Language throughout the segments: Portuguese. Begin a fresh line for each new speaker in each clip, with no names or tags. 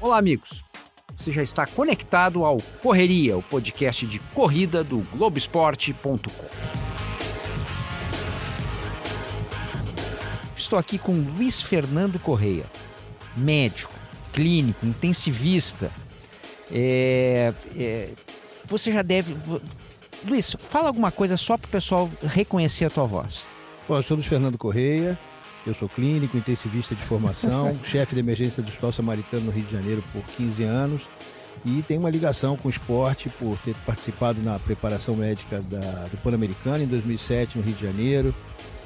Olá, amigos. Você já está conectado ao Correria, o podcast de corrida do Globoesporte.com. Estou aqui com Luiz Fernando Correia, médico, clínico, intensivista. É, é, você já deve. Luiz, fala alguma coisa só para o pessoal reconhecer a tua voz.
Bom, eu sou Luiz Fernando Correia, eu sou clínico, intensivista de formação, chefe de emergência do Hospital Samaritano no Rio de Janeiro por 15 anos e tenho uma ligação com o esporte por ter participado na preparação médica da, do Pan-Americano em 2007 no Rio de Janeiro,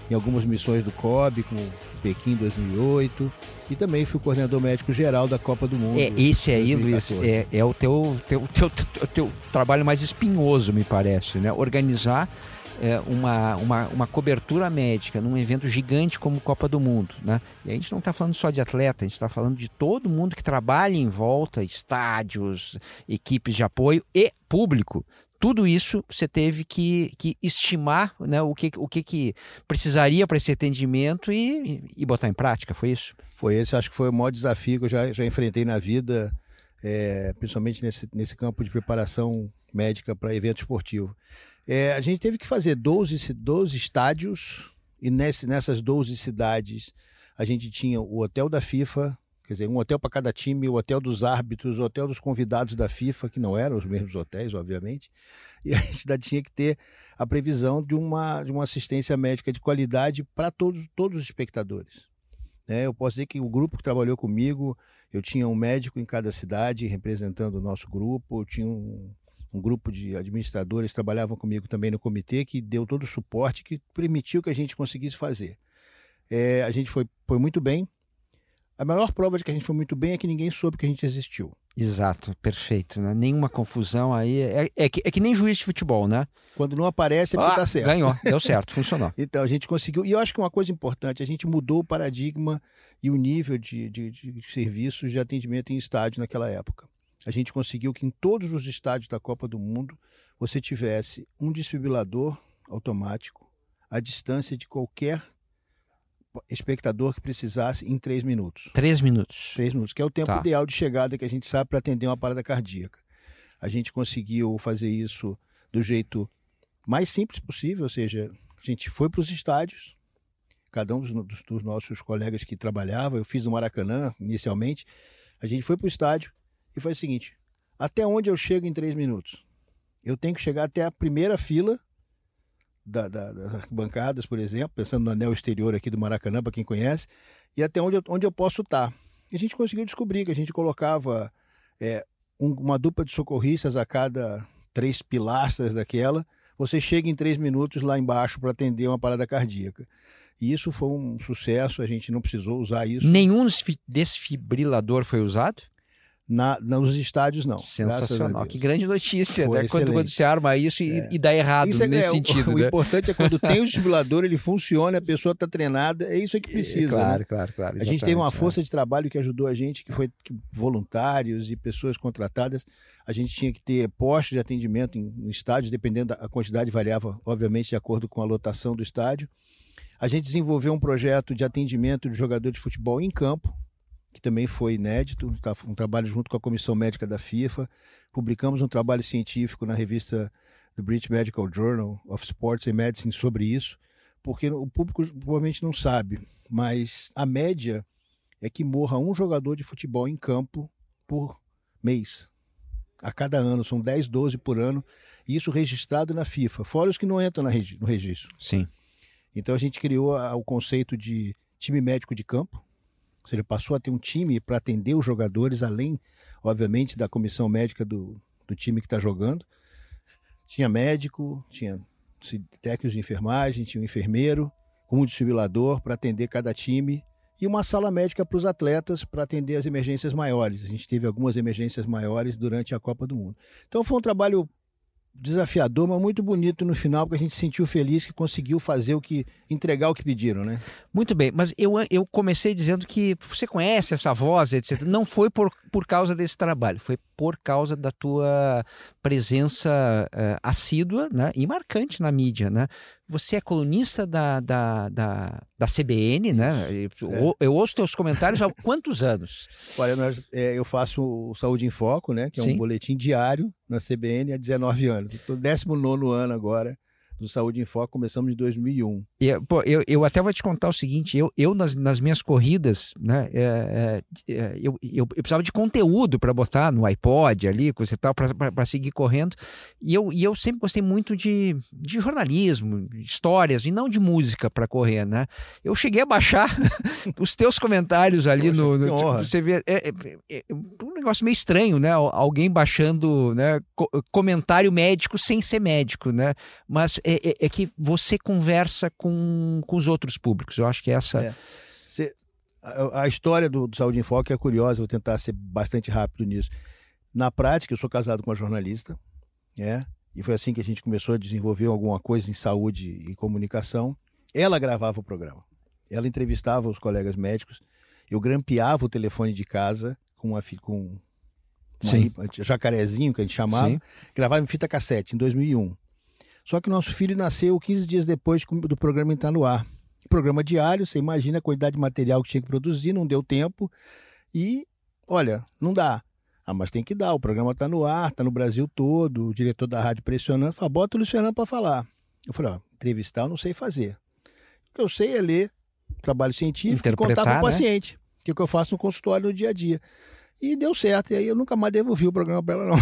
em algumas missões do COB, como Pequim 2008, e também fui coordenador médico geral da Copa do Mundo.
É, esse aí, 2014. Luiz, é, é o teu, teu, teu, teu, teu trabalho mais espinhoso, me parece, né? Organizar é, uma, uma, uma cobertura médica num evento gigante como Copa do Mundo. Né? E a gente não está falando só de atleta, a gente está falando de todo mundo que trabalha em volta, estádios, equipes de apoio e público tudo isso você teve que, que estimar né, o, que, o que, que precisaria para esse atendimento e, e botar em prática, foi isso?
Foi esse, acho que foi o maior desafio que eu já, já enfrentei na vida, é, principalmente nesse, nesse campo de preparação médica para evento esportivo. É, a gente teve que fazer 12, 12 estádios e nesse, nessas 12 cidades a gente tinha o hotel da FIFA, quer dizer, um hotel para cada time, o hotel dos árbitros, o hotel dos convidados da FIFA, que não eram os mesmos hotéis, obviamente, e a gente ainda tinha que ter a previsão de uma, de uma assistência médica de qualidade para todos, todos os espectadores. É, eu posso dizer que o grupo que trabalhou comigo, eu tinha um médico em cada cidade representando o nosso grupo, eu tinha um, um grupo de administradores trabalhavam comigo também no comitê, que deu todo o suporte que permitiu que a gente conseguisse fazer. É, a gente foi, foi muito bem, a maior prova de que a gente foi muito bem é que ninguém soube que a gente existiu.
Exato, perfeito. Né? Nenhuma confusão aí. É, é, que, é que nem juiz de futebol, né?
Quando não aparece é porque ah, tá certo.
Ganhou, deu certo, funcionou.
então a gente conseguiu. E eu acho que uma coisa importante, a gente mudou o paradigma e o nível de, de, de serviços de atendimento em estádio naquela época. A gente conseguiu que em todos os estádios da Copa do Mundo você tivesse um desfibrilador automático à distância de qualquer espectador que precisasse em três minutos.
Três minutos.
Três minutos, que é o tempo tá. ideal de chegada que a gente sabe para atender uma parada cardíaca. A gente conseguiu fazer isso do jeito mais simples possível, ou seja, a gente foi para os estádios, cada um dos, dos, dos, nossos colegas que trabalhava, eu fiz no Maracanã inicialmente, a gente foi para o estádio e foi o seguinte: até onde eu chego em três minutos? Eu tenho que chegar até a primeira fila da, da, das arquibancadas, por exemplo, pensando no anel exterior aqui do Maracanã, para quem conhece, e até onde eu, onde eu posso estar. E a gente conseguiu descobrir que a gente colocava é, um, uma dupla de socorristas a cada três pilastras daquela. Você chega em três minutos lá embaixo para atender uma parada cardíaca. E isso foi um sucesso, a gente não precisou usar isso.
Nenhum desfibrilador foi usado?
Na, nos estádios, não.
Sensacional. Que grande notícia, né? Quando, quando você arma isso e, é. e dá errado isso é, nesse é, sentido.
O,
né?
o, importante é quando tem o estimulador, ele funciona, a pessoa está treinada, é isso que precisa.
claro,
né?
claro, claro.
A gente teve uma força de trabalho que ajudou a gente, que foi voluntários e pessoas contratadas. A gente tinha que ter postos de atendimento em, em estádios, dependendo da quantidade, variava, obviamente, de acordo com a lotação do estádio. A gente desenvolveu um projeto de atendimento de jogador de futebol em campo, que também foi inédito, um trabalho junto com a Comissão Médica da FIFA. Publicamos um trabalho científico na revista do British Medical Journal of Sports and Medicine sobre isso, porque o público provavelmente não sabe, mas a média é que morra um jogador de futebol em campo por mês. A cada ano, são 10, 12 por ano, e isso registrado na FIFA, fora os que não entram no registro.
Sim.
Então a gente criou o conceito de time médico de campo, ou seja, passou a ter um time para atender os jogadores, além, obviamente, da comissão médica do, do time que está jogando. Tinha médico, tinha técnicos de enfermagem, tinha um enfermeiro, com um desfibrilador para atender cada time e uma sala médica para os atletas para atender as emergências maiores. A gente teve algumas emergências maiores durante a Copa do Mundo. Então foi um trabalho desafiador, mas muito bonito no final, porque a gente se sentiu feliz que conseguiu fazer o que entregar o que pediram, né?
Muito bem, mas eu, eu comecei dizendo que você conhece essa voz, etc. Não foi por por causa desse trabalho, foi por causa da tua presença uh, assídua né, e marcante na mídia, né? Você é colunista da, da, da, da CBN, né? Eu, é. eu ouço teus comentários há quantos anos?
Olha, nós, é, eu faço o Saúde em Foco, né? Que é Sim. um boletim diário na CBN há 19 anos. Estou 19 ano agora do Saúde em Foco, começamos em 2001.
E, pô, eu, eu até vou te contar o seguinte, eu, eu nas, nas minhas corridas, né, é, é, é eu, eu, eu, precisava de conteúdo para botar no iPod ali, coisa e tal, para seguir correndo, e eu, e eu sempre gostei muito de, de jornalismo, histórias, e não de música para correr, né? Eu cheguei a baixar os teus comentários ali Poxa, no, no tipo, você vê, é, é, é, negócio meio estranho, né? Alguém baixando né, comentário médico sem ser médico, né? Mas é, é, é, que você conversa com, com os outros públicos. Eu acho que essa. É.
Cê, a, a, história do, do, Saúde em Foco é curiosa, vou tentar ser bastante rápido nisso. Na prática, eu sou casado com uma jornalista, né? e foi assim que a gente começou a desenvolver alguma coisa em saúde e comunicação. Ela gravava o programa, ela entrevistava os colegas médicos, eu grampeava o telefone de casa com uma, com uma jacarezinho que a gente chamava, Sim. gravava em fita cassete em 2001. Só que nosso filho nasceu 15 dias depois do programa entrar no ar. Programa diário, você imagina a quantidade de material que tinha que produzir, não deu tempo. E, olha, não dá. Ah, mas tem que dar, o programa está no ar, está no Brasil todo, o diretor da rádio pressionando, fala, bota o Luiz Fernando para falar. Eu falei, ó, entrevistar eu não sei fazer. O que eu sei é ler trabalho científico e contar para o né? paciente, que é o que eu faço no consultório no dia a dia. E deu certo. E aí eu nunca mais devolvi o programa para ela, não.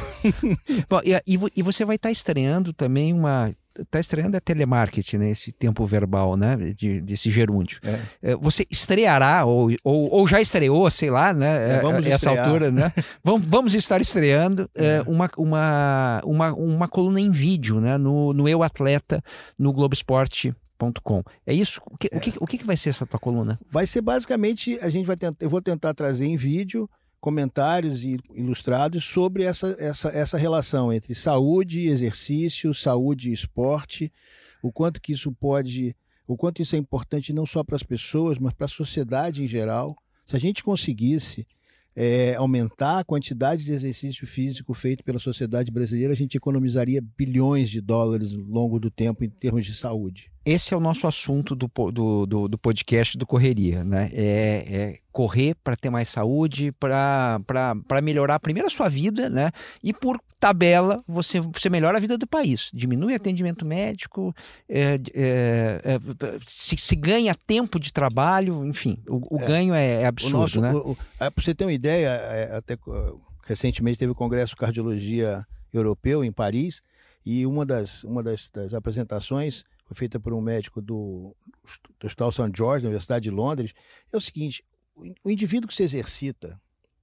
Bom, e, e você vai estar tá estreando também uma. Está estreando a telemarketing, né? Esse tempo verbal, né? De, desse gerúndio. É. é você estreará, ou, ou, ou, já estreou, sei lá, né? É, vamos essa estrear. altura, né? vamos, vamos estar estreando é. é. uma, uma, uma, uma coluna em vídeo, né? No, no Eu Atleta, no Globoesporte.com. É isso? O que, é. o, que, o que vai ser essa tua coluna?
Vai ser basicamente, a gente vai tentar, eu vou tentar trazer em vídeo comentários ilustrados sobre essa, essa, essa relação entre saúde e exercício, saúde e esporte, o quanto que isso pode, o quanto isso é importante não só para as pessoas, mas para a sociedade em geral. Se a gente conseguisse é, aumentar a quantidade de exercício físico feito pela sociedade brasileira, a gente economizaria bilhões de dólares ao longo do tempo em termos de saúde.
Esse é o nosso assunto do, do, do, do podcast do Correria, né? É, é correr para ter mais saúde, para melhorar primeiro a sua vida, né? E por tabela, você, você melhora a vida do país. Diminui atendimento médico, é, é, é, se, se, ganha tempo de trabalho, enfim, o, o é. ganho é, é absurdo, o nosso, né?
Para você ter uma ideia, até recentemente teve o Congresso de Cardiologia Europeu em Paris, e uma das, uma das, das apresentações foi feita por um médico do, do Hospital St. George, da Universidade de Londres, é o seguinte, o indivíduo que se exercita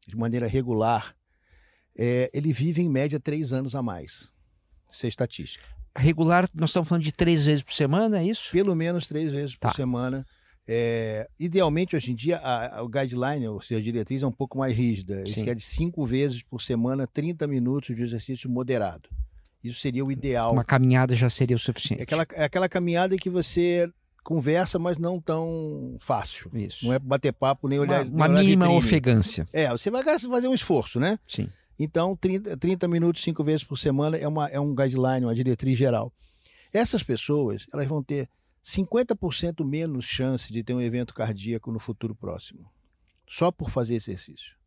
de maneira regular, é, ele vive em média três anos a mais. Isso é estatística.
Regular, nós estamos falando de três vezes por semana, é isso?
Pelo menos três vezes tá. por semana. É, idealmente, hoje em dia, a, a, o guideline, ou seja, a diretriz é um pouco mais rígida. Eles querem cinco vezes por semana, 30 minutos de exercício moderado. Isso seria o ideal.
Uma caminhada já seria o suficiente.
É aquela, é aquela caminhada que você conversa, mas não tão fácil. Isso. Não é bater papo nem olhar.
Uma, uma mínima ofegância.
É, você vai fazer um esforço, né?
Sim.
Então, 30, 30 minutos, cinco vezes por semana é, uma, é um guideline, uma diretriz geral. Essas pessoas, elas vão ter 50% menos chance de ter um evento cardíaco no futuro próximo, só por fazer exercício.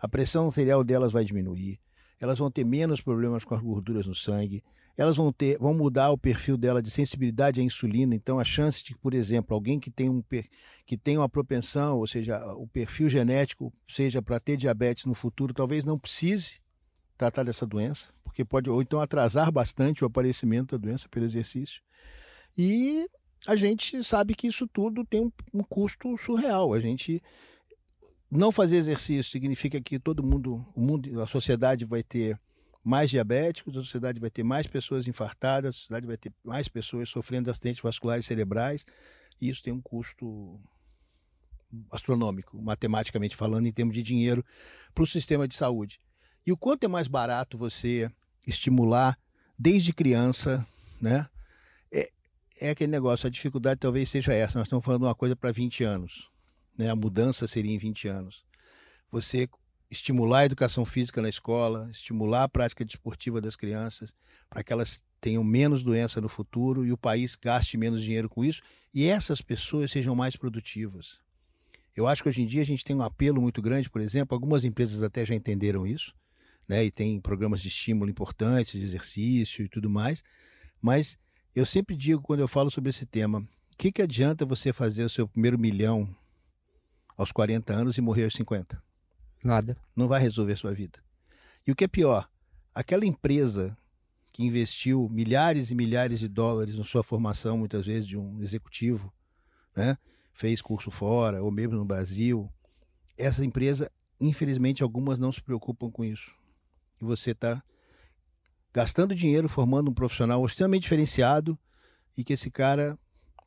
A pressão arterial delas vai diminuir, elas vão ter menos problemas com as gorduras no sangue, elas vão ter, vão mudar o perfil dela de sensibilidade à insulina. Então, a chance de, por exemplo, alguém que tem, um, que tem uma propensão, ou seja, o perfil genético, seja para ter diabetes no futuro, talvez não precise tratar dessa doença, porque pode, ou então atrasar bastante o aparecimento da doença pelo exercício. E a gente sabe que isso tudo tem um, um custo surreal. A gente não fazer exercício significa que todo mundo, o mundo, a sociedade vai ter mais diabéticos, a sociedade vai ter mais pessoas infartadas, a sociedade vai ter mais pessoas sofrendo de acidentes vasculares cerebrais, e isso tem um custo astronômico, matematicamente falando, em termos de dinheiro para o sistema de saúde. E o quanto é mais barato você estimular desde criança, né? É, é aquele negócio, a dificuldade talvez seja essa. Nós estamos falando uma coisa para 20 anos, né? A mudança seria em 20 anos. Você estimular a educação física na escola, estimular a prática desportiva das crianças, para que elas tenham menos doença no futuro e o país gaste menos dinheiro com isso e essas pessoas sejam mais produtivas. Eu acho que hoje em dia a gente tem um apelo muito grande, por exemplo, algumas empresas até já entenderam isso, né? E tem programas de estímulo importantes, de exercício e tudo mais. Mas eu sempre digo quando eu falo sobre esse tema, o que, que adianta você fazer o seu primeiro milhão aos 40 anos e morrer aos 50?
Nada.
Não vai resolver a sua vida. E o que é pior, aquela empresa que investiu milhares e milhares de dólares na sua formação, muitas vezes, de um executivo, né? fez curso fora ou mesmo no Brasil, essa empresa, infelizmente, algumas não se preocupam com isso. E você está gastando dinheiro formando um profissional extremamente diferenciado e que esse cara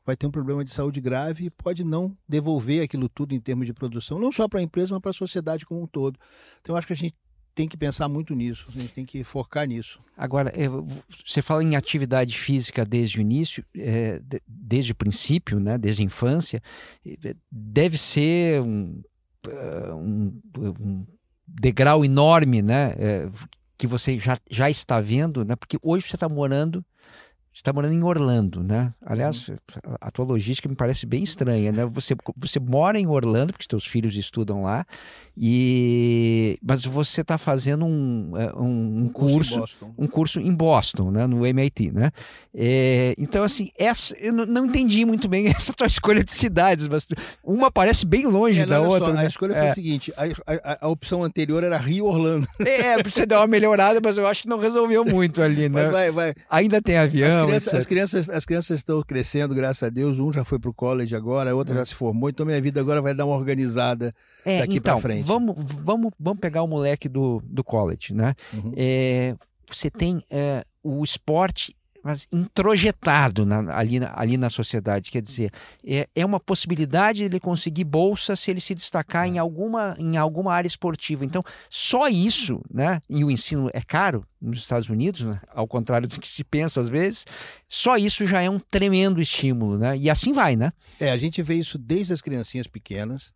vai ter um problema de saúde grave e pode não devolver aquilo tudo em termos de produção, não só para a empresa, mas para a sociedade como um todo. Então, acho que a gente tem que pensar muito nisso, a gente tem que focar nisso.
Agora, é, você fala em atividade física desde o início, é, desde o princípio, né, desde a infância, deve ser um, é, um, um degrau enorme, né, que você já, já está vendo, né, porque hoje você está morando está morando em Orlando, né? Aliás, uhum. a tua logística me parece bem estranha, né? Você, você mora em Orlando, porque teus filhos estudam lá, e mas você está fazendo um, é, um, um curso, um curso em Boston, né? No MIT, né? É, então, assim, essa, eu não entendi muito bem essa tua escolha de cidades, mas uma parece bem longe é, da outra. Só,
né? A escolha foi a é. seguinte: a, a, a, opção anterior era Rio-Orlando.
É, você deu uma melhorada, mas eu acho que não resolveu muito ali, né?
Vai, vai.
Ainda tem avião
crianças, as, crianças, as crianças estão crescendo, graças a Deus. Um já foi para o college agora, a outra é. já se formou. Então minha vida agora vai dar uma organizada é, daqui então, para frente.
Vamos, vamos, vamos pegar o moleque do, do college, né? Uhum. É, você tem é, o esporte mas introjetado na, ali, ali na sociedade. Quer dizer, é, é uma possibilidade de ele conseguir bolsa se ele se destacar em alguma, em alguma área esportiva. Então, só isso, né? E o ensino é caro nos Estados Unidos, né? ao contrário do que se pensa às vezes, só isso já é um tremendo estímulo, né? E assim vai, né?
É, a gente vê isso desde as criancinhas pequenas.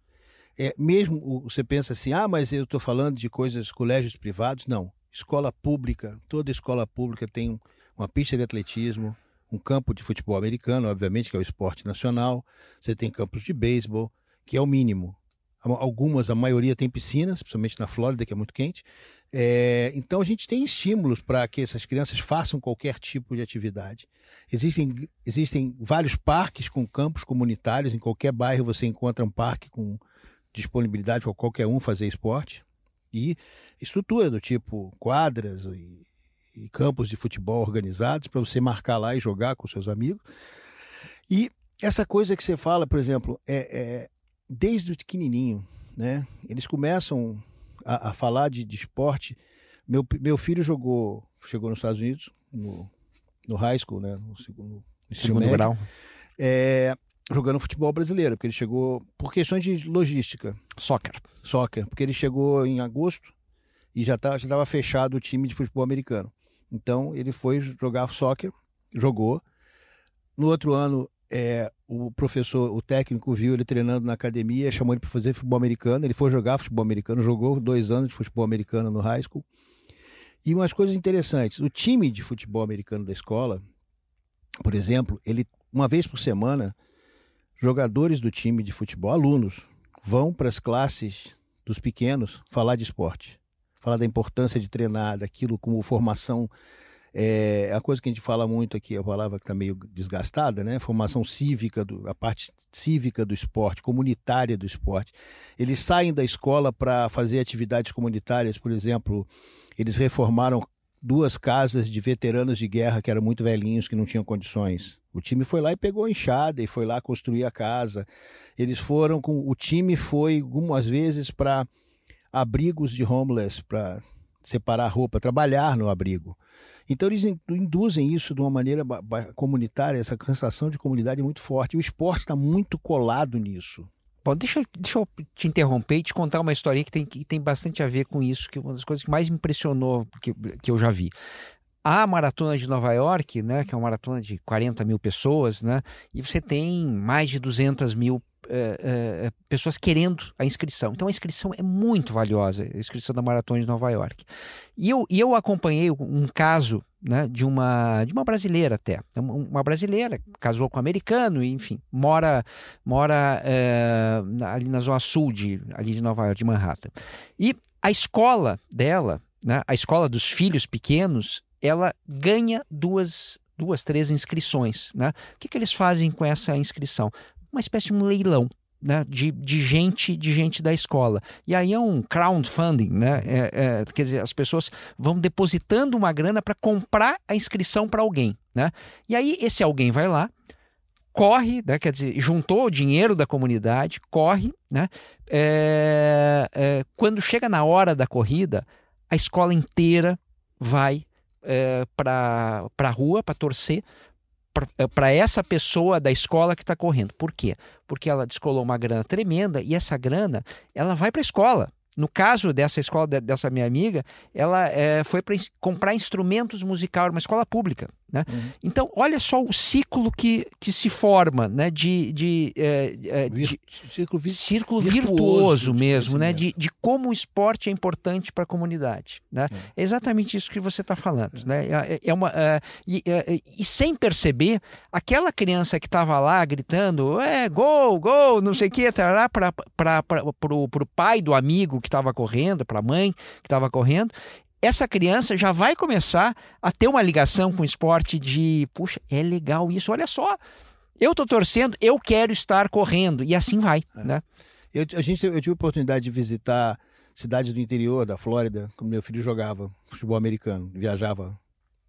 É, mesmo você pensa assim, ah, mas eu estou falando de coisas, colégios privados. Não. Escola pública, toda escola pública tem um uma pista de atletismo, um campo de futebol americano, obviamente, que é o esporte nacional. Você tem campos de beisebol, que é o mínimo. Algumas, a maioria tem piscinas, principalmente na Flórida, que é muito quente. É, então a gente tem estímulos para que essas crianças façam qualquer tipo de atividade. Existem, existem vários parques com campos comunitários, em qualquer bairro você encontra um parque com disponibilidade para qualquer um fazer esporte. E estrutura do tipo quadras e e campos de futebol organizados para você marcar lá e jogar com seus amigos. E essa coisa que você fala, por exemplo, é, é desde o pequenininho, né? Eles começam a, a falar de, de, esporte. Meu, meu filho jogou, chegou nos Estados Unidos, no, no high school, né? No segundo, no segundo grau. É, jogando futebol brasileiro, porque ele chegou por questões de logística.
Soccer.
Soccer, porque ele chegou em agosto e já estava já fechado o time de futebol americano. Então ele foi jogar soccer, jogou. No outro ano, é, o professor, o técnico viu ele treinando na academia, chamou ele para fazer futebol americano. Ele foi jogar futebol americano, jogou dois anos de futebol americano no high school. E umas coisas interessantes: o time de futebol americano da escola, por exemplo, ele uma vez por semana, jogadores do time de futebol, alunos, vão para as classes dos pequenos falar de esporte falar da importância de treinar, daquilo como formação. É a coisa que a gente fala muito aqui, a palavra que está meio desgastada, né? Formação cívica, do, a parte cívica do esporte, comunitária do esporte. Eles saem da escola para fazer atividades comunitárias, por exemplo, eles reformaram duas casas de veteranos de guerra que eram muito velhinhos, que não tinham condições. O time foi lá e pegou a enxada e foi lá construir a casa. Eles foram com. O time foi algumas vezes para abrigos de homeless para separar roupa, trabalhar no abrigo. Então eles induzem isso de uma maneira comunitária, essa sensação de comunidade é muito forte. O esporte está muito colado nisso.
Bom, deixa, deixa eu te interromper e te contar uma historinha que tem, que tem bastante a ver com isso, que é uma das coisas que mais me impressionou que, que eu já vi. A maratona de Nova York, né, que é uma maratona de 40 mil pessoas, né, e você tem mais de 200 mil é, é, pessoas querendo a inscrição. Então a inscrição é muito valiosa, a inscrição da Maratona de Nova York. E eu, e eu acompanhei um caso né, de, uma, de uma brasileira até. Uma brasileira, casou com um americano, enfim, mora, mora é, ali na zona sul de, ali de Nova York, de Manhattan. E a escola dela, né, a escola dos filhos pequenos, ela ganha duas, duas três inscrições. Né? O que, que eles fazem com essa inscrição? Uma espécie de um leilão. Né, de, de gente de gente da escola. E aí é um crowdfunding, né? É, é, quer dizer, as pessoas vão depositando uma grana para comprar a inscrição para alguém. Né? E aí esse alguém vai lá, corre, né, quer dizer, juntou o dinheiro da comunidade, corre, né? É, é, quando chega na hora da corrida, a escola inteira vai é, para a rua para torcer para essa pessoa da escola que está correndo. Por quê? Porque ela descolou uma grana tremenda e essa grana ela vai para a escola. No caso dessa escola, dessa minha amiga, ela é, foi para comprar instrumentos musicais, uma escola pública. Né? Uhum. Então, olha só o ciclo que, que se forma né? de, de, é, é de círculo, vi círculo virtuoso, virtuoso mesmo, né? De, de como o esporte é importante para a comunidade. Né? É. é. exatamente isso que você está falando. É. Né? É, é uma, e, e, sem perceber, aquela criança que estava lá gritando é, gol, gol, não sei o que, para o pai do amigo que estava correndo, para a mãe que estava correndo, essa criança já vai começar a ter uma ligação com o esporte de, puxa, é legal isso, olha só. Eu tô torcendo, eu quero estar correndo e assim vai, é. né?
Eu, a gente, eu tive a oportunidade de visitar cidades do interior da Flórida, quando meu filho jogava futebol americano, viajava.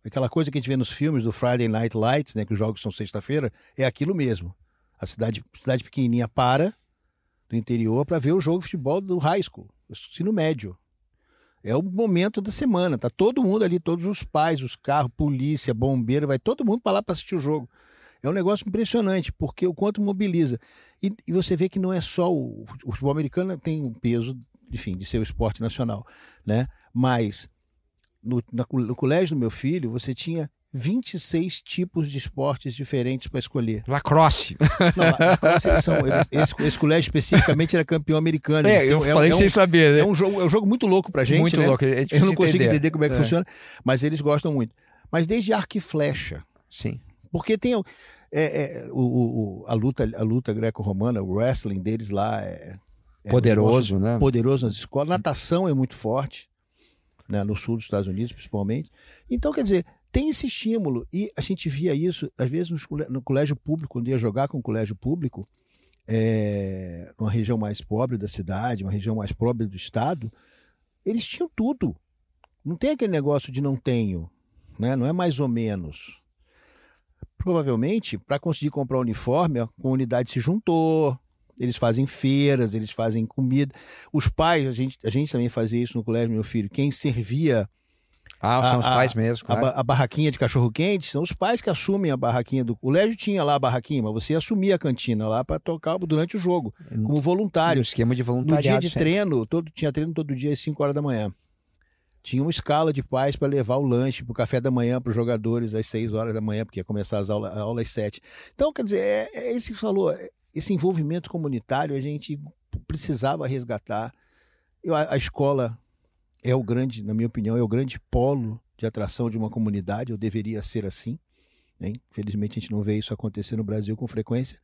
Aquela coisa que a gente vê nos filmes do Friday Night Lights, né, que os jogos são sexta-feira, é aquilo mesmo. A cidade, cidade pequenininha para do interior para ver o jogo de futebol do high school, ensino médio. É o momento da semana, tá todo mundo ali, todos os pais, os carros, polícia, bombeiro, vai todo mundo para lá para assistir o jogo. É um negócio impressionante, porque o quanto mobiliza. E, e você vê que não é só o, o futebol americano tem um peso, enfim, de ser o esporte nacional, né? Mas no, no colégio do meu filho, você tinha 26 tipos de esportes diferentes para escolher.
Lacrosse.
Não, lacrosse eles são, eles, esse, esse, colégio especificamente era campeão americano.
É, eu é, falei é sem
um,
saber. Né?
É um jogo, é um jogo muito louco para gente.
Muito
né?
louco. É
eu não consigo entender, entender como é que é. funciona, mas eles gostam muito. Mas desde arco e flecha.
Sim.
Porque tem é, é, o, o, a luta, a luta greco-romana, o wrestling deles lá é,
é poderoso, um né?
Poderoso nas escolas. Natação é muito forte, né? no sul dos Estados Unidos, principalmente. Então, quer dizer, tem esse estímulo. E a gente via isso, às vezes, no colégio público, quando ia jogar com o colégio público, é, numa região mais pobre da cidade, uma região mais pobre do estado, eles tinham tudo. Não tem aquele negócio de não tenho, né? não é mais ou menos. Provavelmente, para conseguir comprar o uniforme, a comunidade se juntou, eles fazem feiras, eles fazem comida. Os pais, a gente, a gente também fazia isso no colégio, meu filho. Quem servia
ah, são a, os pais mesmo.
Claro. A, a, barraquinha de cachorro-quente são os pais que assumem a barraquinha do. O colégio tinha lá a barraquinha, mas você assumia a cantina lá para tocar durante o jogo, como voluntário.
Esquema de voluntariado.
No dia de sempre. treino, todo, tinha treino todo dia às 5 horas da manhã. Tinha uma escala de pais para levar o lanche para o café da manhã para os jogadores às 6 horas da manhã, porque ia começar as aulas, a aula às 7. Então, quer dizer, é, é esse falou, é, esse envolvimento comunitário a gente precisava resgatar. Eu, a, a escola é o grande, na minha opinião, é o grande polo de atração de uma comunidade, ou deveria ser assim. Né? Infelizmente a gente não vê isso acontecer no Brasil com frequência.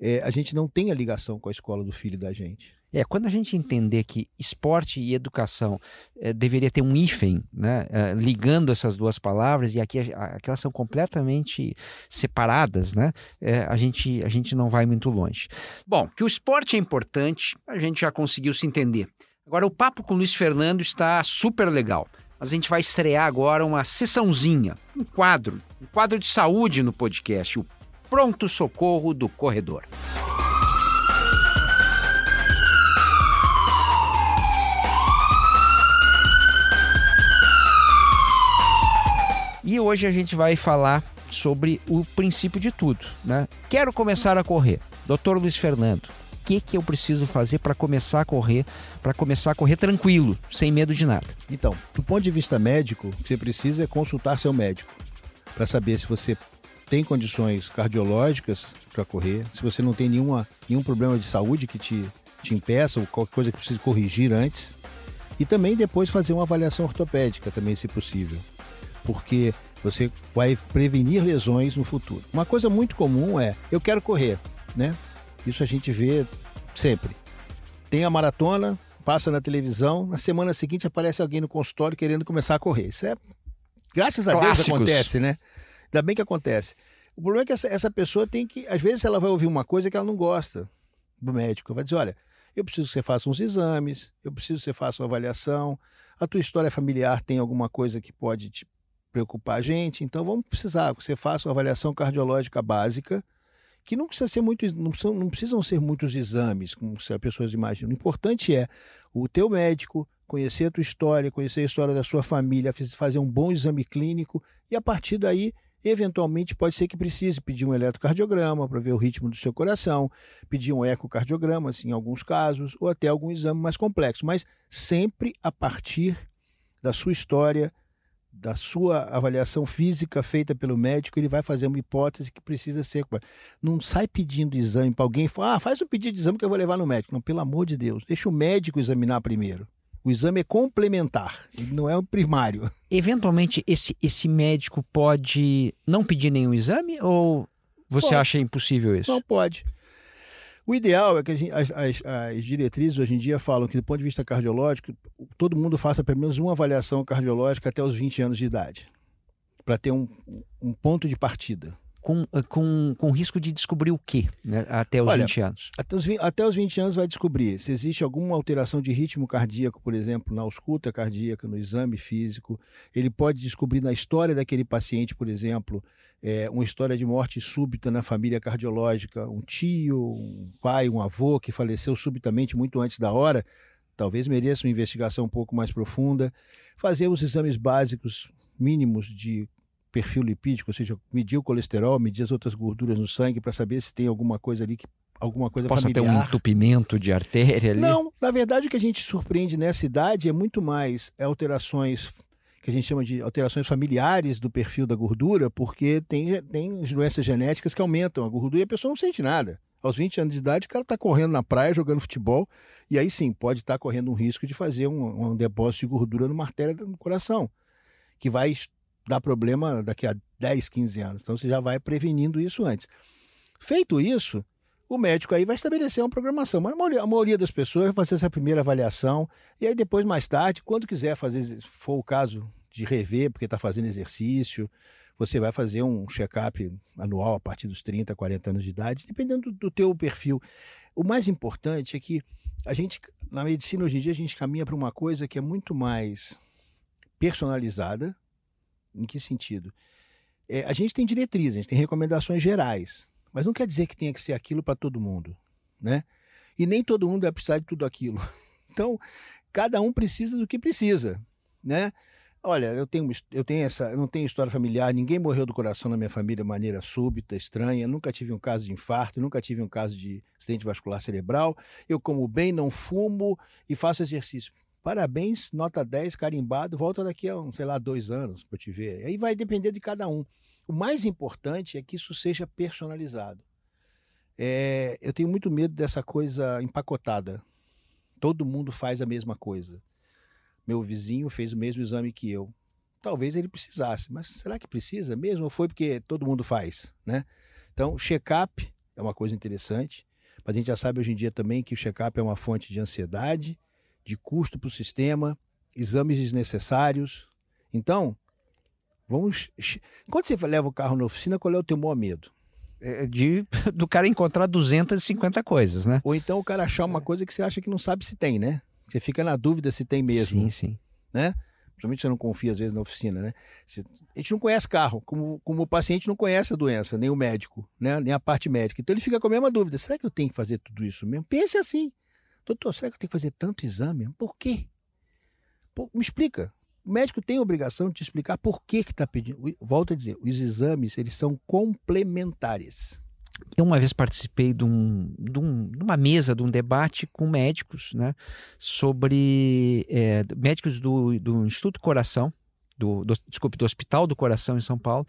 É, a gente não tem a ligação com a escola do filho da gente.
É, quando a gente entender que esporte e educação é, deveria ter um hífen, né, é, ligando essas duas palavras, e aqui, aqui elas são completamente separadas, né, é, a, gente, a gente não vai muito longe. Bom, que o esporte é importante, a gente já conseguiu se entender. Agora, o papo com o Luiz Fernando está super legal. A gente vai estrear agora uma sessãozinha, um quadro, um quadro de saúde no podcast, o Pronto Socorro do Corredor. E hoje a gente vai falar sobre o princípio de tudo, né? Quero começar a correr. Doutor Luiz Fernando, que, que eu preciso fazer para começar a correr, para começar a correr tranquilo, sem medo de nada?
Então, do ponto de vista médico, o que você precisa é consultar seu médico para saber se você tem condições cardiológicas para correr, se você não tem nenhuma, nenhum problema de saúde que te, te impeça ou qualquer coisa que precise corrigir antes. E também depois fazer uma avaliação ortopédica também, se possível. Porque você vai prevenir lesões no futuro. Uma coisa muito comum é, eu quero correr, né? Isso a gente vê sempre. Tem a maratona, passa na televisão, na semana seguinte aparece alguém no consultório querendo começar a correr. Isso é. Graças a Clássicos. Deus acontece, né? Ainda bem que acontece. O problema é que essa, essa pessoa tem que. Às vezes ela vai ouvir uma coisa que ela não gosta do médico. Vai dizer: olha, eu preciso que você faça uns exames, eu preciso que você faça uma avaliação. A tua história familiar tem alguma coisa que pode te preocupar a gente, então vamos precisar que você faça uma avaliação cardiológica básica que não precisa ser muito, não, são, não precisam ser muitos exames, como as pessoas imaginam. O importante é o teu médico conhecer a tua história, conhecer a história da sua família, fazer um bom exame clínico e a partir daí, eventualmente, pode ser que precise pedir um eletrocardiograma para ver o ritmo do seu coração, pedir um ecocardiograma, assim, em alguns casos, ou até algum exame mais complexo, mas sempre a partir da sua história, da sua avaliação física feita pelo médico, ele vai fazer uma hipótese que precisa ser. Não sai pedindo exame para alguém, fala, ah, faz um pedido de exame que eu vou levar no médico. Não, pelo amor de Deus, deixa o médico examinar primeiro. O exame é complementar, ele não é o primário.
Eventualmente, esse, esse médico pode não pedir nenhum exame ou você pode. acha impossível isso?
Não pode. O ideal é que as, as, as, diretrizes hoje em dia falam que, do ponto de vista cardiológico, todo mundo faça pelo menos uma avaliação cardiológica até os 20 anos de idade, para ter um, um ponto de partida
com, eh, com, com risco de descobrir o quê né, até os Olha, 20 anos?
Até os, até os 20 anos vai descobrir se existe alguma alteração de ritmo cardíaco, por exemplo, na ausculta cardíaca, no exame físico. Ele pode descobrir na história daquele paciente, por exemplo, é, uma história de morte súbita na família cardiológica, um tio, um pai, um avô que faleceu subitamente muito antes da hora. Talvez mereça uma investigação um pouco mais profunda. Fazer os exames básicos mínimos de perfil lipídico, ou seja, medir o colesterol, medir as outras gorduras no sangue para saber se tem alguma coisa ali que alguma coisa
Possa
familiar.
ter um entupimento de artéria ali?
Não, na verdade o que a gente surpreende nessa idade é muito mais alterações que a gente chama de alterações familiares do perfil da gordura, porque tem, tem doenças genéticas que aumentam a gordura e a pessoa não sente nada. Aos 20 anos de idade, o cara está correndo na praia, jogando futebol, e aí sim, pode estar tá correndo um risco de fazer um, um depósito de gordura numa artéria do coração, que vai dar problema daqui a 10, 15 anos. Então você já vai prevenindo isso antes. Feito isso, o médico aí vai estabelecer uma programação. Mas a maioria, a maioria, das pessoas vai fazer essa primeira avaliação e aí depois, mais tarde, quando quiser fazer, se for o caso de rever, porque está fazendo exercício, você vai fazer um check-up anual a partir dos 30, 40 anos de idade, dependendo do, do teu perfil. O mais importante é que a gente, na medicina hoje em dia, a gente caminha para uma coisa que é muito mais personalizada, em que sentido? É, a gente tem diretrizes, a gente tem recomendações gerais, mas não quer dizer que tenha que ser aquilo para todo mundo, né? E nem todo mundo vai precisar de tudo aquilo. Então, cada um precisa do que precisa, né? Olha, eu tenho, eu tenho essa, eu não tenho história familiar, ninguém morreu do coração na minha família de maneira súbita, estranha, nunca tive um caso de infarto, nunca tive um caso de acidente vascular cerebral. Eu como bem, não fumo e faço exercício. Parabéns, nota 10, carimbado, volta daqui a, sei lá, dois anos para te ver. Aí vai depender de cada um. O mais importante é que isso seja personalizado. É, eu tenho muito medo dessa coisa empacotada. Todo mundo faz a mesma coisa. Meu vizinho fez o mesmo exame que eu. Talvez ele precisasse, mas será que precisa mesmo? Ou foi porque todo mundo faz, né? Então, check-up é uma coisa interessante, mas a gente já sabe hoje em dia também que o check-up é uma fonte de ansiedade, de custo para o sistema, exames desnecessários. Então, vamos. Quando você leva o carro na oficina, qual é o teu maior medo?
É de, do cara encontrar 250 coisas, né?
Ou então o cara achar uma coisa que você acha que não sabe se tem, né? Você fica na dúvida se tem mesmo.
Sim, sim.
Né? Principalmente você não confia às vezes na oficina, né? a gente não conhece carro, como, como o paciente não conhece a doença, nem o médico, né? nem a parte médica. Então ele fica com a mesma dúvida: será que eu tenho que fazer tudo isso mesmo? Pense assim. Doutor, será que eu tenho que fazer tanto exame? Por quê? me explica. O médico tem a obrigação de te explicar por que está pedindo. Volto a dizer, os exames eles são complementares.
Eu uma vez participei de, um, de, um, de uma mesa, de um debate com médicos, né, sobre é, médicos do, do Instituto Coração, do, do, desculpe, do Hospital do Coração em São Paulo,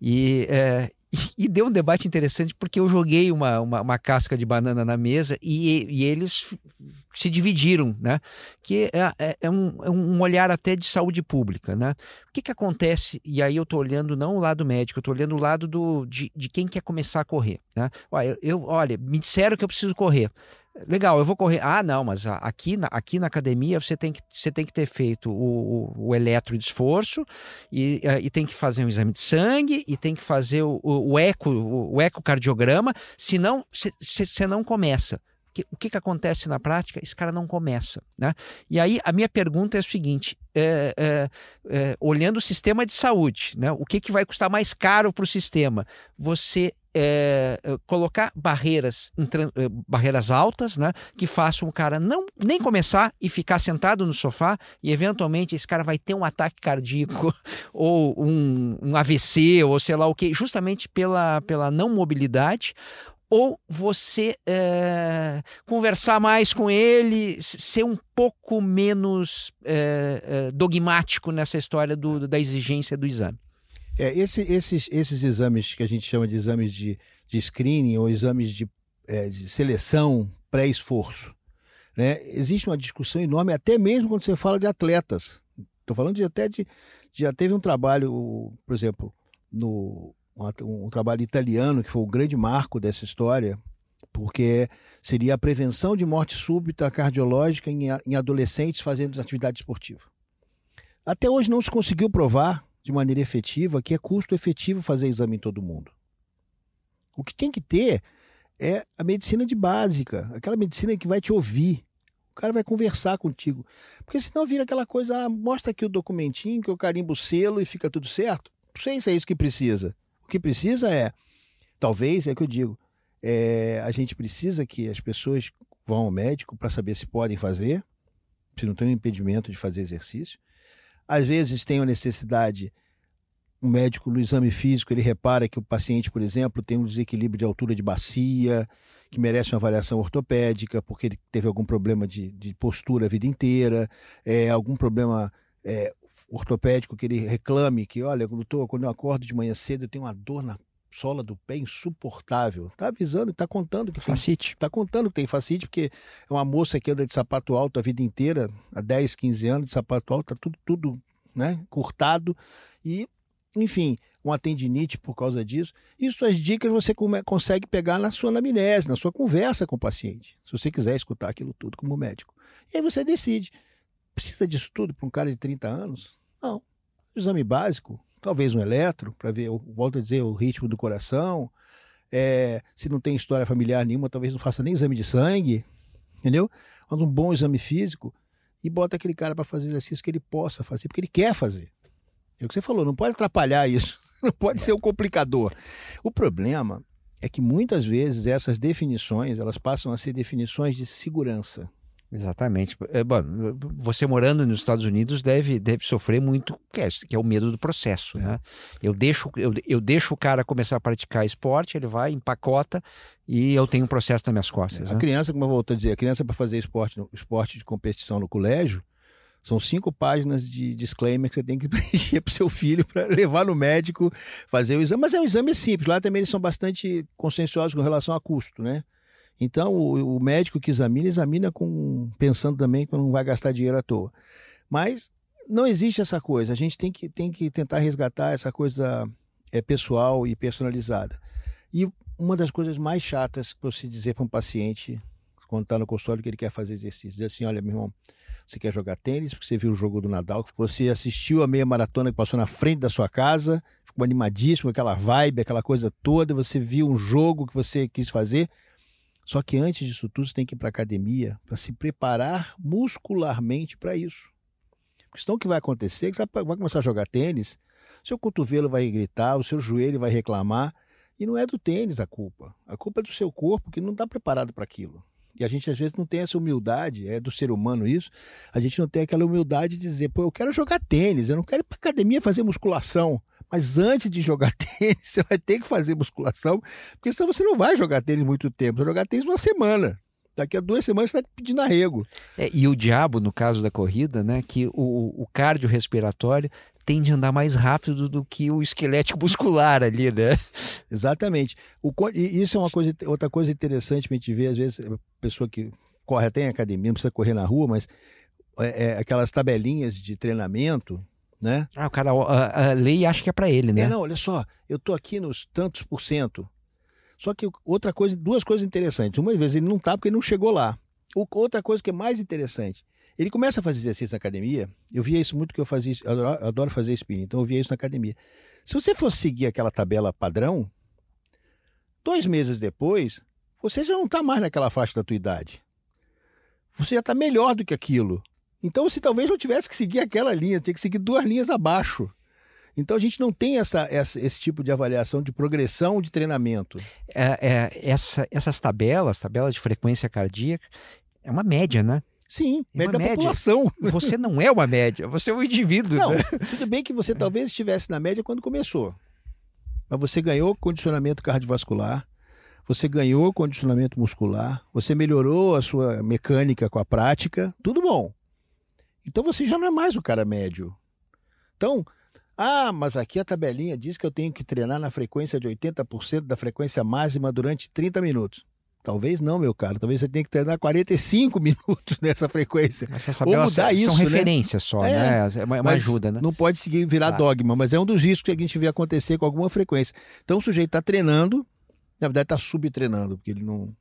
e, é, E, deu um debate interessante porque eu joguei uma, uma, uma casca de banana na mesa e, e, eles se dividiram, né? Que é, é, é, um, é, um, olhar até de saúde pública, né? O que, que acontece? E aí eu estou olhando não o lado médico, eu estou olhando o lado do, de, de quem quer começar a correr, né? Olha, eu, olha, me disseram que eu preciso correr. Legal, eu vou correr. Ah, não, mas aqui na, aqui na academia você tem que, você tem que ter feito o, o, o eletro de esforço e, eh, e, tem que fazer um exame de sangue e tem que fazer o, o, eco, o, ecocardiograma, senão você não começa. O que, que acontece na prática? Esse cara não começa. Né? E aí a minha pergunta é o seguinte: é, é, é, olhando o sistema de saúde, né? o que, que vai custar mais caro para o sistema? Você é, é, colocar barreiras, é, barreiras altas, né, que façam o cara não nem começar e ficar sentado no sofá e eventualmente esse cara vai ter um ataque cardíaco ou um, um AVC ou sei lá o que, justamente pela, pela não mobilidade ou você é, conversar mais com ele, ser um pouco menos é, é, dogmático nessa história do, da exigência do exame.
É, esse, esses, esses exames que a gente chama de exames de, de screening ou exames de, é, de seleção pré-esforço, né? existe uma discussão enorme, até mesmo quando você fala de atletas. Estou falando de até de. Já teve um trabalho, por exemplo, no, um, um trabalho italiano, que foi o grande marco dessa história, porque seria a prevenção de morte súbita cardiológica em, em adolescentes fazendo atividade esportiva. Até hoje não se conseguiu provar de maneira efetiva que é custo efetivo fazer exame em todo mundo. O que tem que ter é a medicina de básica, aquela medicina que vai te ouvir. O cara vai conversar contigo. Porque senão vira aquela coisa, ah, mostra aqui o documentinho, que eu carimbo o selo e fica tudo certo. Não sei se é isso que precisa. O que precisa é, talvez, é que eu digo, é, a gente precisa que as pessoas vão ao médico para saber se podem fazer, se não tem um impedimento de fazer exercício. Às vezes tem a necessidade, o médico no exame físico, ele repara que o paciente, por exemplo, tem um desequilíbrio de altura de bacia, que merece uma avaliação ortopédica, porque ele teve algum problema de, de postura a vida inteira, é, algum problema é, ortopédico que ele reclame que, olha, doutor, quando eu acordo de manhã cedo eu tenho uma dor na sola do pé insuportável. Está avisando, está contando que
facite.
Está contando que tem facite, porque é uma moça que anda de sapato alto a vida inteira, há 10, 15 anos de sapato alto, está tudo, tudo né, curtado. E, enfim, uma tendinite por causa disso. Isso as dicas você consegue pegar na sua anamnese, na sua conversa com o paciente, se você quiser escutar aquilo tudo como médico. E aí você decide. Precisa disso tudo para um cara de 30 anos? Não. Exame básico, talvez um eletro, para ver, volto a dizer, o ritmo do coração. É, se não tem história familiar nenhuma, talvez não faça nem exame de sangue, entendeu? Mas um bom exame físico e bota aquele cara para fazer exercício que ele possa fazer, porque ele quer fazer. É o que você falou, não pode atrapalhar isso, não pode ser um complicador. O problema é que muitas vezes essas definições elas passam a ser definições de segurança.
Exatamente. É, bom, você morando nos Estados Unidos deve, deve sofrer muito, que é, que é o medo do processo. É. Né? Eu, deixo, eu, eu deixo o cara começar a praticar esporte, ele vai, empacota e eu tenho um processo nas minhas costas.
É. A
né?
criança, como eu volto a dizer, a criança para fazer esporte, esporte de competição no colégio, são cinco páginas de disclaimer que você tem que preencher para o seu filho para levar no médico, fazer o exame. Mas é um exame simples. Lá também eles são bastante conscienciosos com relação a custo, né? Então, o, o, médico que examina, examina com pensando também que não vai gastar dinheiro à toa. Mas não existe essa coisa. A gente tem que, tem que tentar resgatar essa coisa é, pessoal e personalizada. E uma das coisas mais chatas para você dizer para um paciente, quando está no consultório, que ele quer fazer exercício, dizer assim: olha, meu irmão, você quer jogar tênis porque você viu o jogo do Nadal, você assistiu a meia maratona que passou na frente da sua casa, ficou animadíssimo, aquela vibe, aquela coisa toda, você viu um jogo que você quis fazer só que antes disso tudo, você tem que ir para academia para se preparar muscularmente para isso. Porque senão o que vai acontecer é que você vai começar a jogar tênis, seu cotovelo vai gritar, o seu joelho vai reclamar, e não é do tênis a culpa. A culpa é do seu corpo que não está preparado para aquilo. E a gente às vezes não tem essa humildade, é do ser humano isso, a gente não tem aquela humildade de dizer, pô, eu quero jogar tênis, eu não quero ir para academia fazer musculação. Mas antes de jogar tênis, você vai ter que fazer musculação, porque senão você não vai jogar tênis muito tempo. Você vai jogar tênis uma semana. Daqui a duas semanas você está pedindo arrego.
É, e o diabo, no caso da corrida, né? Que o, o cardiorrespiratório tende a andar mais rápido do que o esquelético muscular ali, né?
Exatamente. O, e isso é uma coisa, outra coisa interessante para a gente ver, às vezes, a pessoa que corre até em academia, não precisa correr na rua, mas é, é, aquelas tabelinhas de treinamento, né?
Ah, o cara a, a lei acha que é para ele, né?
É, não, olha só, eu tô aqui nos tantos por cento. Só que outra coisa, duas coisas interessantes. Uma vez ele não tá porque ele não chegou lá. Outra coisa que é mais interessante, ele começa a fazer exercício na academia. Eu via isso muito que eu fazia, eu adoro, eu adoro fazer spinning, então eu via isso na academia. Se você fosse seguir aquela tabela padrão, dois meses depois, você já não está mais naquela faixa da tua idade. Você já está melhor do que aquilo. Então você talvez não tivesse que seguir aquela linha, tinha que seguir duas linhas abaixo. Então a gente não tem essa, essa, esse tipo de avaliação de progressão de treinamento.
É, é, essa, essas tabelas, tabelas de frequência cardíaca, é uma média, né?
Sim, é média da média. população.
Você não é uma média, você é um indivíduo.
Não, né? tudo bem que você talvez estivesse na média quando começou. Mas você ganhou condicionamento cardiovascular, você ganhou condicionamento muscular, você melhorou a sua mecânica com a prática, tudo bom. Então você já não é mais o cara médio. Então, ah, mas aqui a tabelinha diz que eu tenho que treinar na frequência de 80% da frequência máxima durante 30 minutos. Talvez não, meu caro. Talvez você tenha que treinar 45 minutos nessa frequência.
Mas Ou mudar isso, são né? referências só, é, né? É uma, uma ajuda, né?
Não pode seguir virar claro. dogma, mas é um dos riscos que a gente vê acontecer com alguma frequência. Então o sujeito está treinando, na verdade está subtreinando, porque ele não,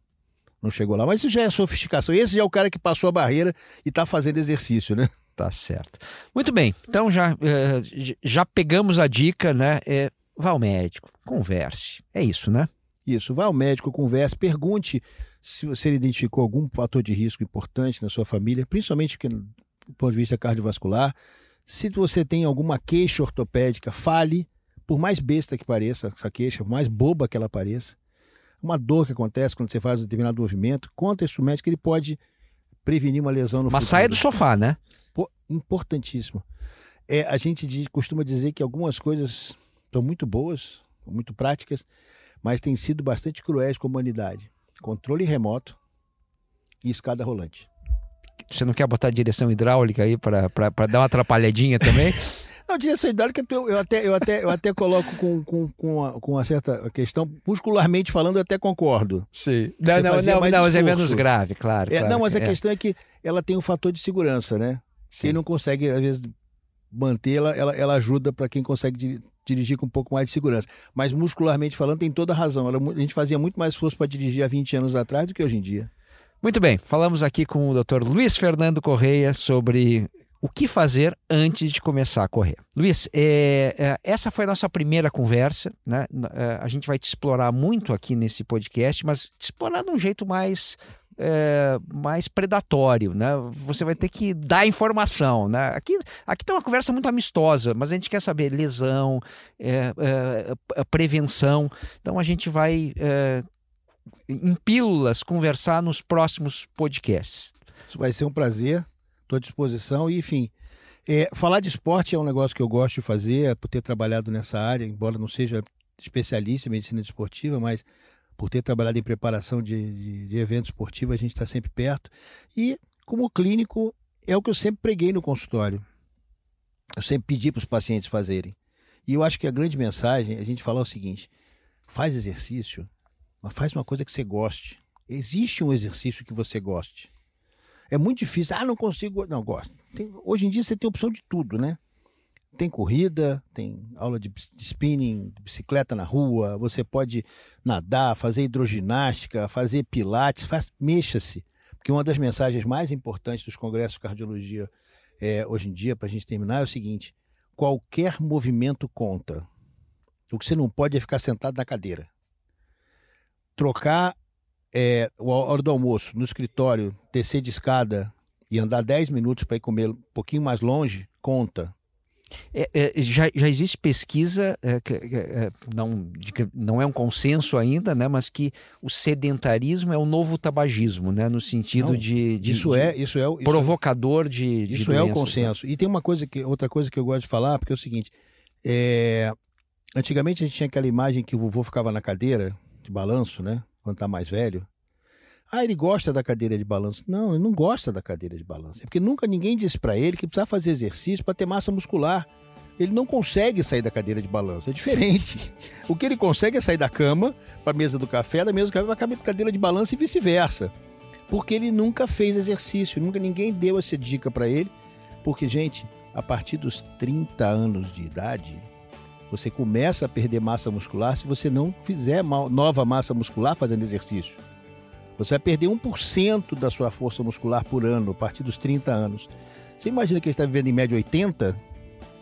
não chegou lá. Mas isso já é sofisticação. Esse já é o cara que passou a barreira e está fazendo exercício, né?
Tá certo. Muito bem. Então já, eh, já pegamos a dica, né? É, vá ao médico, converse. É isso, né?
Isso. Vá ao médico, converse, pergunte se você identificou algum fator de risco importante na sua família, principalmente do ponto de vista cardiovascular. Se você tem alguma queixa ortopédica, fale, por mais besta que pareça essa queixa, por mais boba que ela pareça uma dor que acontece quando você faz um determinado movimento, conta isso médico, ele pode prevenir uma lesão no
Mas futuro. saia do sofá, né?
Pô, importantíssimo. É, a gente diz, costuma dizer que algumas coisas são muito boas, muito práticas, mas têm sido bastante cruéis com a humanidade. Controle remoto e escada rolante.
Você não quer botar direção hidráulica aí para dar uma atrapalhadinha também?
Não, direção hidráulica eu até, eu até, eu até coloco com, com, com, uma, com uma certa questão, muscularmente falando, eu até concordo.
Sim. Não, não, não, não mas é menos grave, claro.
É,
claro
não, mas a é. questão é que ela tem um fator de segurança, né? Sim. Quem não consegue, às vezes, mantê-la, ela, ela ajuda para quem consegue dirigir com um pouco mais de segurança. Mas muscularmente falando, tem toda a razão. Ela, a gente fazia muito mais esforço para dirigir há 20 anos atrás do que hoje em dia.
Muito bem, falamos aqui com o Dr. Luiz Fernando Correia sobre o que fazer antes de começar a correr. Luiz, é, é, essa foi a nossa primeira conversa. Né? É, a gente vai te explorar muito aqui nesse podcast, mas te explorar de um jeito mais. É, mais predatório, né? Você vai ter que dar informação, né? Aqui, aqui tem uma conversa muito amistosa, mas a gente quer saber lesão, é, é, prevenção. Então a gente vai em pílulas conversar nos próximos podcasts.
Isso vai ser um prazer estou à disposição. E, enfim, é, falar de esporte é um negócio que eu gosto de fazer, é por ter trabalhado nessa área, embora não seja especialista em medicina esportiva, mas por ter trabalhado em preparação de, de, de eventos esportivos, a gente está sempre perto. E, como clínico, é o que eu sempre preguei no consultório. Eu sempre pedi para os pacientes fazerem. E eu acho que a grande mensagem é a gente falar o seguinte: faz exercício, mas faz uma coisa que você goste. Existe um exercício que você goste. É muito difícil. Ah, não consigo. Não, gosto. Tem, hoje em dia você tem opção de tudo, né? Tem corrida, tem aula de, de spinning, de bicicleta na rua, você pode nadar, fazer hidroginástica, fazer pilates, faz, mexa-se. Porque uma das mensagens mais importantes dos congressos de cardiologia é, hoje em dia, para a gente terminar, é o seguinte: qualquer movimento conta. O que você não pode é ficar sentado na cadeira. Trocar é, a hora do almoço no escritório, descer de escada e andar 10 minutos para ir comer um pouquinho mais longe, conta.
É, é, já, já existe pesquisa, é, que, é, não, que não é um consenso ainda, né, mas que o sedentarismo é o novo tabagismo, né, no sentido não, de, de,
isso
de
é isso é
provocador de,
isso, de isso é o né? consenso. E tem uma coisa que outra coisa que eu gosto de falar, porque é o seguinte, é, antigamente a gente tinha aquela imagem que o vovô ficava na cadeira de balanço, né, quando tá mais velho. Ah, ele gosta da cadeira de balanço. Não, ele não gosta da cadeira de balanço. É porque nunca ninguém disse para ele que precisa fazer exercício para ter massa muscular. Ele não consegue sair da cadeira de balanço. É diferente. O que ele consegue é sair da cama para a mesa do café, da mesa do café para a cadeira de balanço e vice-versa. Porque ele nunca fez exercício, nunca ninguém deu essa dica para ele. Porque, gente, a partir dos 30 anos de idade, você começa a perder massa muscular se você não fizer nova massa muscular fazendo exercício. Você vai perder 1% da sua força muscular por ano a partir dos 30 anos. Você imagina que está vivendo em média 80?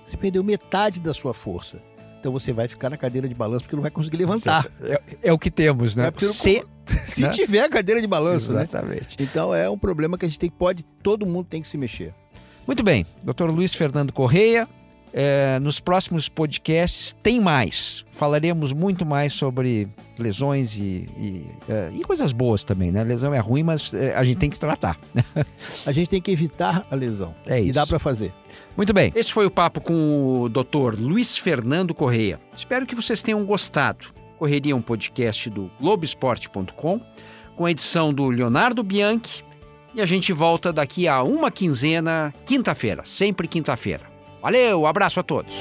Você perdeu metade da sua força. Então você vai ficar na cadeira de balanço porque não vai conseguir levantar.
É, é o que temos, né?
É se, se né? tiver cadeira de balanço,
né? Exatamente.
Né? Então é um problema que a gente tem que pode, todo mundo tem que se mexer.
Muito bem, Dr. Luiz Fernando Correia, é, nos próximos podcasts tem mais. Falaremos muito mais sobre lesões e, e, é, e, coisas boas também, né? Lesão é ruim, mas é, a gente tem que tratar.
a gente tem que evitar a lesão.
É isso.
E dá para fazer.
Muito bem. Esse foi o papo com o Dr. Luiz Fernando Correia. Espero que vocês tenham gostado. Correria é um podcast do Globoesporte.com, com a edição do Leonardo Bianchi. E a gente volta daqui a uma quinzena, quinta-feira, sempre quinta-feira. Valeu, abraço a todos.